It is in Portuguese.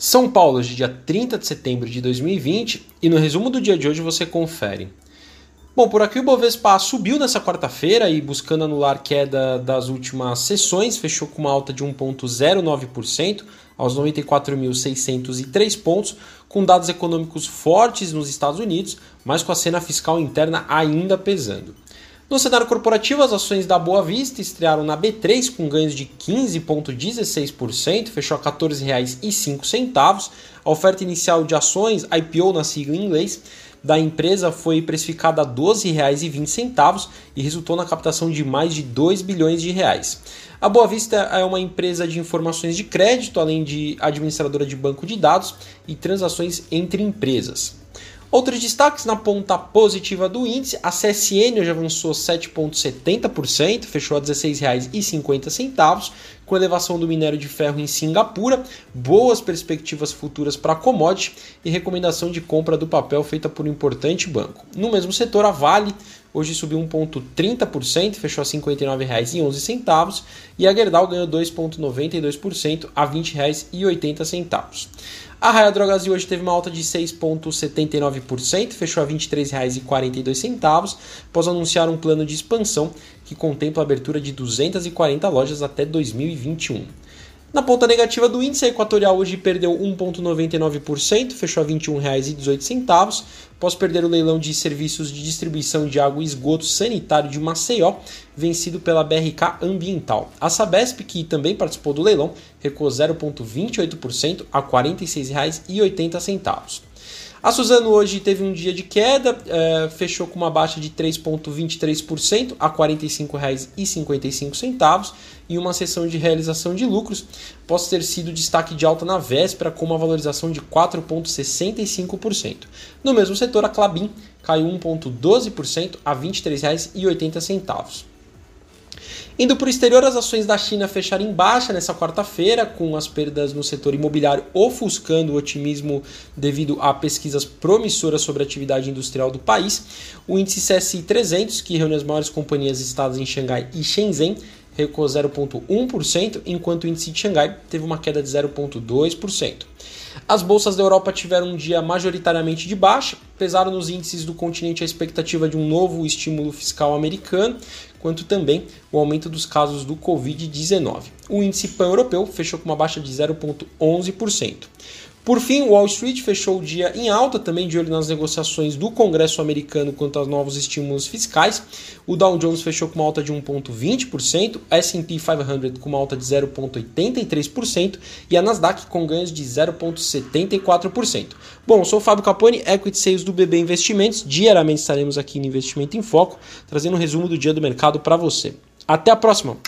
São Paulo, hoje, dia 30 de setembro de 2020, e no resumo do dia de hoje você confere. Bom, por aqui o Bovespa subiu nessa quarta-feira e buscando anular queda das últimas sessões, fechou com uma alta de 1,09% aos 94.603 pontos, com dados econômicos fortes nos Estados Unidos, mas com a cena fiscal interna ainda pesando. No cenário corporativo, as ações da Boa Vista estrearam na B3 com ganhos de 15,16%, fechou a R$ 14,05. A oferta inicial de ações, IPO na sigla em inglês, da empresa foi precificada a R$ 12,20 e resultou na captação de mais de 2 bilhões de reais. A Boa Vista é uma empresa de informações de crédito, além de administradora de banco de dados e transações entre empresas. Outros destaques na ponta positiva do índice, a CSN hoje avançou 7,70%, fechou a R$ 16,50, com elevação do minério de ferro em Singapura, boas perspectivas futuras para a commodity e recomendação de compra do papel feita por um importante banco. No mesmo setor, a Vale hoje subiu 1,30%, fechou a R$ 59,11 e a Gerdau ganhou 2,92% a R$ 20,80. A Raia Drogasil hoje teve uma alta de 6,79%, fechou a R$ 23,42, após anunciar um plano de expansão que contempla a abertura de 240 lojas até 2021. Na ponta negativa do índice, a Equatorial hoje perdeu 1,99%, fechou a R$ 21,18, após perder o leilão de serviços de distribuição de água e esgoto sanitário de Maceió, vencido pela BRK Ambiental. A Sabesp, que também participou do leilão, recuou 0,28% a R$ 46,80. A Suzano hoje teve um dia de queda, é, fechou com uma baixa de 3,23% a R$ 45,55 e uma sessão de realização de lucros, após ter sido destaque de alta na véspera com uma valorização de 4,65%. No mesmo setor, a Clabin caiu 1,12% a R$ 23,80. Indo para o exterior, as ações da China fecharam em baixa nessa quarta-feira, com as perdas no setor imobiliário ofuscando o otimismo devido a pesquisas promissoras sobre a atividade industrial do país. O índice CSI 300, que reúne as maiores companhias listadas em Xangai e Shenzhen, recuou 0,1%, enquanto o índice de Xangai teve uma queda de 0,2%. As bolsas da Europa tiveram um dia majoritariamente de baixa, pesaram nos índices do continente a expectativa de um novo estímulo fiscal americano, quanto também o aumento dos casos do Covid-19. O índice pan-europeu fechou com uma baixa de 0,11%. Por fim, Wall Street fechou o dia em alta, também de olho nas negociações do Congresso americano quanto aos novos estímulos fiscais. O Dow Jones fechou com uma alta de 1,20%, a S&P 500 com uma alta de 0,83% e a Nasdaq com ganhos de 0,74%. Bom, sou o Fábio Capone, Equity Sales do BB Investimentos. Diariamente estaremos aqui no Investimento em Foco, trazendo um resumo do dia do mercado para você. Até a próxima!